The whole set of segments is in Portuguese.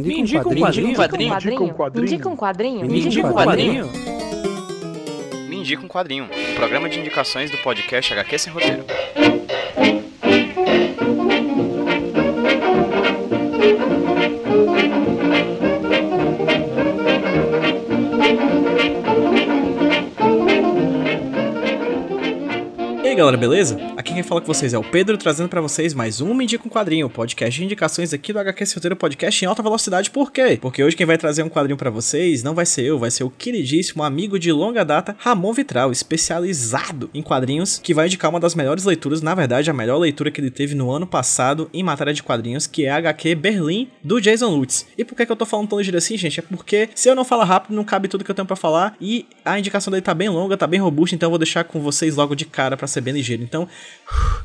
Me indica um quadrinho. Me indica um quadrinho. Me indica um quadrinho. Me indica um quadrinho. Me indica um quadrinho. Um programa de indicações do podcast HQ Sem Roteiro. Aí galera, beleza? Aqui quem fala com vocês é o Pedro, trazendo pra vocês mais um Me Indica um Quadrinho, podcast de indicações aqui do HQ Roteiro Podcast em alta velocidade. Por quê? Porque hoje quem vai trazer um quadrinho pra vocês não vai ser eu, vai ser o queridíssimo amigo de longa data, Ramon Vitral, especializado em quadrinhos, que vai indicar uma das melhores leituras, na verdade a melhor leitura que ele teve no ano passado em matéria de quadrinhos, que é a HQ Berlim, do Jason Lutz. E por que, que eu tô falando tão ligeiro assim, gente? É porque se eu não falar rápido, não cabe tudo que eu tenho pra falar, e a indicação dele tá bem longa, tá bem robusta, então eu vou deixar com vocês logo de cara pra ser bem ligeiro. Então,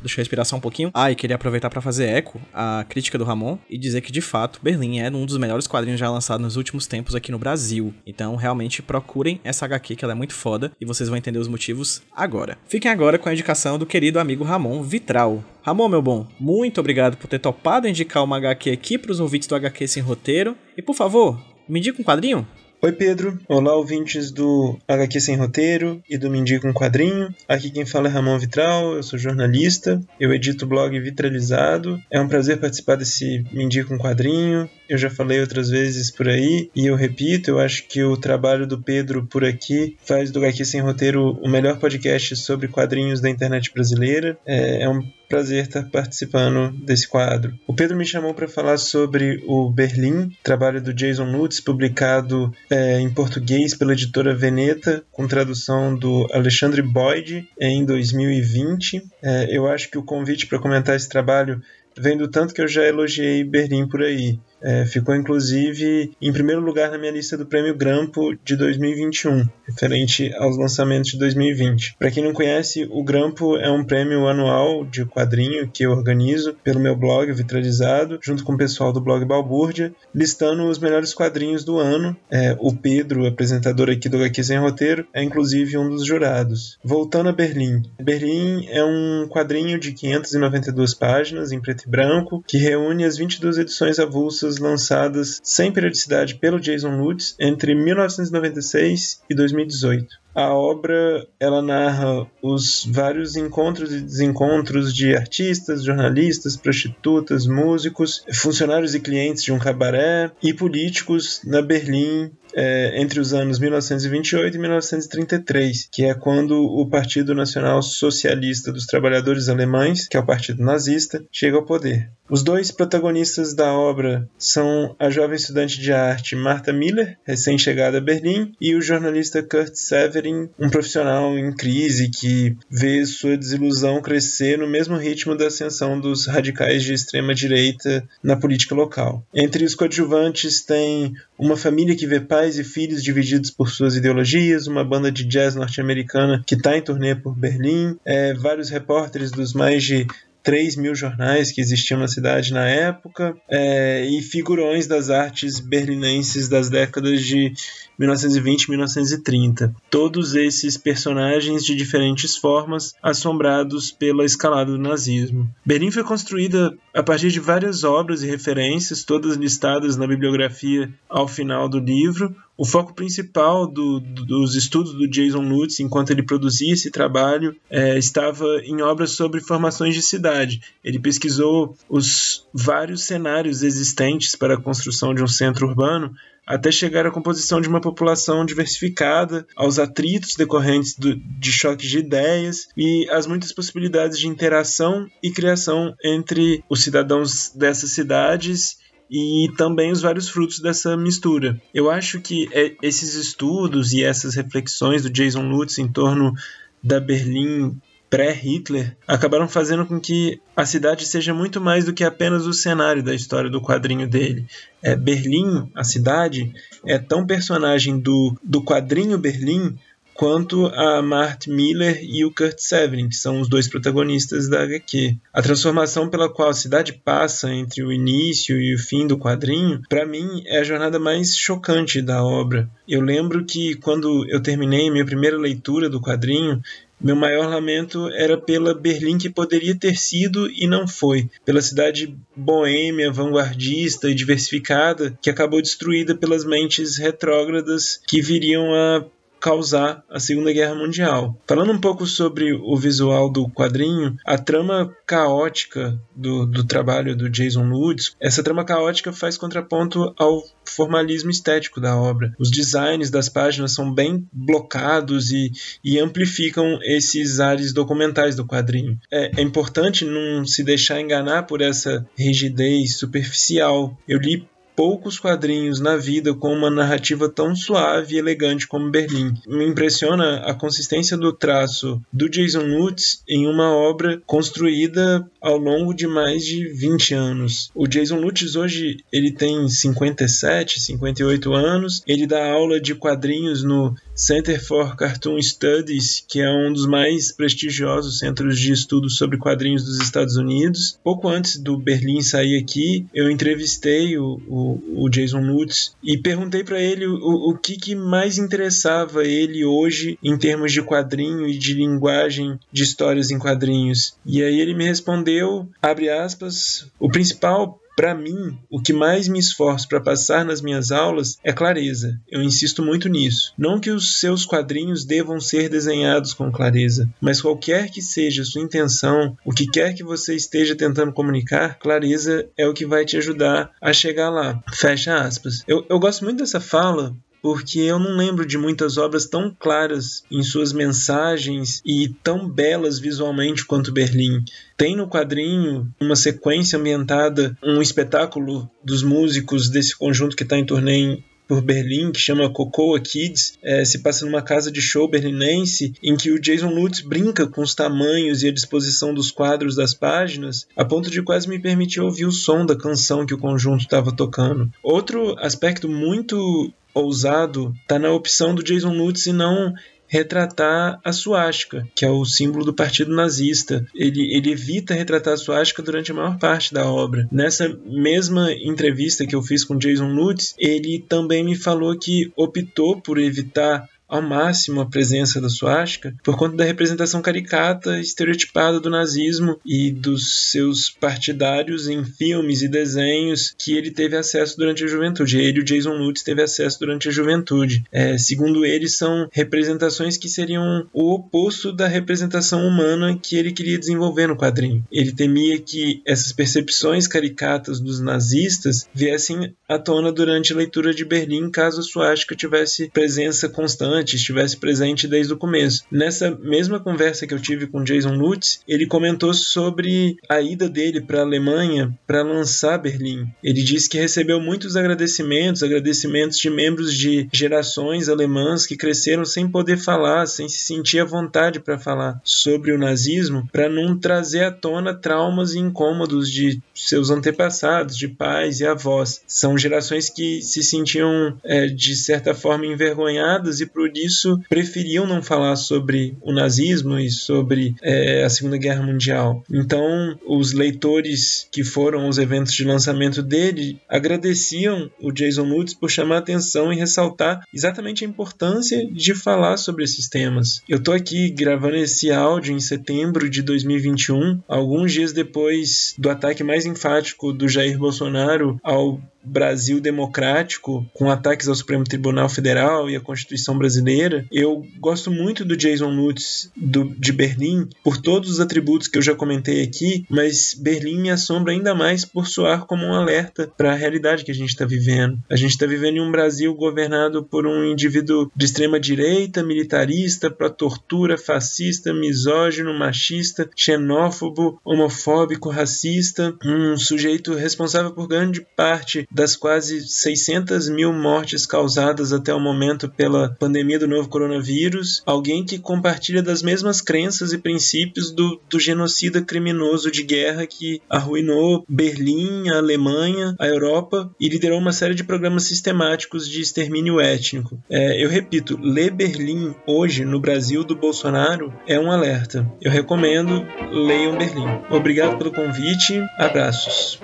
deixa eu respirar só um pouquinho. Ah, e queria aproveitar para fazer eco à crítica do Ramon e dizer que, de fato, Berlim é um dos melhores quadrinhos já lançados nos últimos tempos aqui no Brasil. Então, realmente, procurem essa HQ, que ela é muito foda, e vocês vão entender os motivos agora. Fiquem agora com a indicação do querido amigo Ramon Vitral. Ramon, meu bom, muito obrigado por ter topado indicar uma HQ aqui pros ouvintes do HQ Sem Roteiro. E, por favor, me indica um quadrinho? Oi Pedro, olá ouvintes do HQ Sem Roteiro e do Me Indica um Quadrinho. Aqui quem fala é Ramon Vitral, eu sou jornalista, eu edito o blog Vitralizado. É um prazer participar desse Me Indica um Quadrinho. Eu já falei outras vezes por aí e eu repito, eu acho que o trabalho do Pedro por aqui faz do HQ Sem Roteiro o melhor podcast sobre quadrinhos da internet brasileira. É, é um prazer estar participando desse quadro. O Pedro me chamou para falar sobre o Berlim, trabalho do Jason Lutz, publicado é, em português pela editora Veneta, com tradução do Alexandre Boyd em 2020. É, eu acho que o convite para comentar esse trabalho vem do tanto que eu já elogiei Berlim por aí. É, ficou inclusive em primeiro lugar na minha lista do Prêmio Grampo de 2021, referente aos lançamentos de 2020. Para quem não conhece, o Grampo é um prêmio anual de quadrinho que eu organizo pelo meu blog Vitralizado, junto com o pessoal do blog Balbúrdia, listando os melhores quadrinhos do ano. É, o Pedro, apresentador aqui do HQ Sem Roteiro, é inclusive um dos jurados. Voltando a Berlim. Berlim é um quadrinho de 592 páginas em preto e branco que reúne as 22 edições avulsas lançadas sem periodicidade pelo Jason Lutz entre 1996 e 2018. A obra ela narra os vários encontros e desencontros de artistas, jornalistas, prostitutas, músicos, funcionários e clientes de um cabaré e políticos na Berlim é, entre os anos 1928 e 1933, que é quando o Partido Nacional Socialista dos Trabalhadores Alemães, que é o partido nazista, chega ao poder. Os dois protagonistas da obra são a jovem estudante de arte Martha Miller, recém-chegada a Berlim, e o jornalista Kurt Severin, um profissional em crise que vê sua desilusão crescer no mesmo ritmo da ascensão dos radicais de extrema direita na política local. Entre os coadjuvantes tem uma família que vê pais e filhos divididos por suas ideologias, uma banda de jazz norte-americana que está em turnê por Berlim, é, vários repórteres dos mais de 3 mil jornais que existiam na cidade na época é, e figurões das artes berlinenses das décadas de 1920 e 1930. Todos esses personagens de diferentes formas, assombrados pela escalada do nazismo. Berlim foi construída a partir de várias obras e referências, todas listadas na bibliografia ao final do livro, o foco principal do, do, dos estudos do Jason Lutz, enquanto ele produzia esse trabalho, é, estava em obras sobre formações de cidade. Ele pesquisou os vários cenários existentes para a construção de um centro urbano, até chegar à composição de uma população diversificada, aos atritos decorrentes do, de choques de ideias e às muitas possibilidades de interação e criação entre os cidadãos dessas cidades e também os vários frutos dessa mistura. Eu acho que é, esses estudos e essas reflexões do Jason Lutz em torno da Berlim pré-Hitler acabaram fazendo com que a cidade seja muito mais do que apenas o cenário da história do quadrinho dele. É, Berlim, a cidade, é tão personagem do, do quadrinho Berlim quanto a Mart Miller e o Kurt Severin, que são os dois protagonistas da HQ. A transformação pela qual a cidade passa entre o início e o fim do quadrinho, para mim, é a jornada mais chocante da obra. Eu lembro que quando eu terminei minha primeira leitura do quadrinho, Meu maior lamento era pela Berlim que poderia ter sido e não foi, pela cidade boêmia, vanguardista e diversificada que acabou destruída pelas mentes retrógradas que viriam a causar a Segunda Guerra Mundial. Falando um pouco sobre o visual do quadrinho, a trama caótica do, do trabalho do Jason Woods, essa trama caótica faz contraponto ao formalismo estético da obra. Os designs das páginas são bem blocados e, e amplificam esses ares documentais do quadrinho. É, é importante não se deixar enganar por essa rigidez superficial. Eu li poucos quadrinhos na vida com uma narrativa tão suave e elegante como Berlim. Me impressiona a consistência do traço do Jason Woods em uma obra construída ao longo de mais de 20 anos. O Jason Woods hoje ele tem 57, 58 anos. Ele dá aula de quadrinhos no Center for Cartoon Studies, que é um dos mais prestigiosos centros de estudos sobre quadrinhos dos Estados Unidos. Pouco antes do Berlim sair aqui, eu entrevistei o, o, o Jason Lutz e perguntei para ele o, o que, que mais interessava ele hoje em termos de quadrinho e de linguagem de histórias em quadrinhos. E aí ele me respondeu, abre aspas, o principal para mim, o que mais me esforço para passar nas minhas aulas é clareza. Eu insisto muito nisso. Não que os seus quadrinhos devam ser desenhados com clareza, mas qualquer que seja a sua intenção, o que quer que você esteja tentando comunicar, clareza é o que vai te ajudar a chegar lá. Fecha aspas. Eu, eu gosto muito dessa fala porque eu não lembro de muitas obras tão claras em suas mensagens e tão belas visualmente quanto Berlim. Tem no quadrinho uma sequência ambientada, um espetáculo dos músicos desse conjunto que está em turnê por Berlim, que chama Cocoa Kids, é, se passa numa casa de show berlinense, em que o Jason Lutz brinca com os tamanhos e a disposição dos quadros das páginas, a ponto de quase me permitir ouvir o som da canção que o conjunto estava tocando. Outro aspecto muito ousado está na opção do Jason Lutz e não retratar a suástica, que é o símbolo do partido nazista. Ele, ele evita retratar a suástica durante a maior parte da obra. Nessa mesma entrevista que eu fiz com Jason Lutz, ele também me falou que optou por evitar ao máximo a presença da suástica por conta da representação caricata, estereotipada do nazismo e dos seus partidários em filmes e desenhos que ele teve acesso durante a juventude. Ele e o Jason Lutz teve acesso durante a juventude. É, segundo ele, são representações que seriam o oposto da representação humana que ele queria desenvolver no quadrinho. Ele temia que essas percepções caricatas dos nazistas viessem à tona durante a leitura de Berlim, caso a suástica tivesse presença constante estivesse presente desde o começo. Nessa mesma conversa que eu tive com Jason Lutz, ele comentou sobre a ida dele para a Alemanha para lançar Berlim. Ele disse que recebeu muitos agradecimentos, agradecimentos de membros de gerações alemãs que cresceram sem poder falar, sem se sentir à vontade para falar sobre o nazismo, para não trazer à tona traumas e incômodos de seus antepassados, de pais e avós. São gerações que se sentiam é, de certa forma envergonhadas e por isso preferiam não falar sobre o nazismo e sobre é, a Segunda Guerra Mundial. Então, os leitores que foram aos eventos de lançamento dele agradeciam o Jason Lutz por chamar atenção e ressaltar exatamente a importância de falar sobre esses temas. Eu estou aqui gravando esse áudio em setembro de 2021, alguns dias depois do ataque mais enfático do Jair Bolsonaro ao Brasil democrático, com ataques ao Supremo Tribunal Federal e à Constituição brasileira, eu gosto muito do Jason Lutz do, de Berlim por todos os atributos que eu já comentei aqui, mas Berlim me assombra ainda mais por soar como um alerta para a realidade que a gente está vivendo. A gente está vivendo em um Brasil governado por um indivíduo de extrema direita, militarista, pró-tortura, fascista, misógino, machista, xenófobo, homofóbico, racista, um sujeito responsável por grande parte das quase 600 mil mortes causadas até o momento pela pandemia do novo coronavírus, alguém que compartilha das mesmas crenças e princípios do, do genocida criminoso de guerra que arruinou Berlim, a Alemanha, a Europa e liderou uma série de programas sistemáticos de extermínio étnico. É, eu repito, ler Berlim hoje no Brasil do Bolsonaro é um alerta. Eu recomendo, leiam Berlim. Obrigado pelo convite, abraços.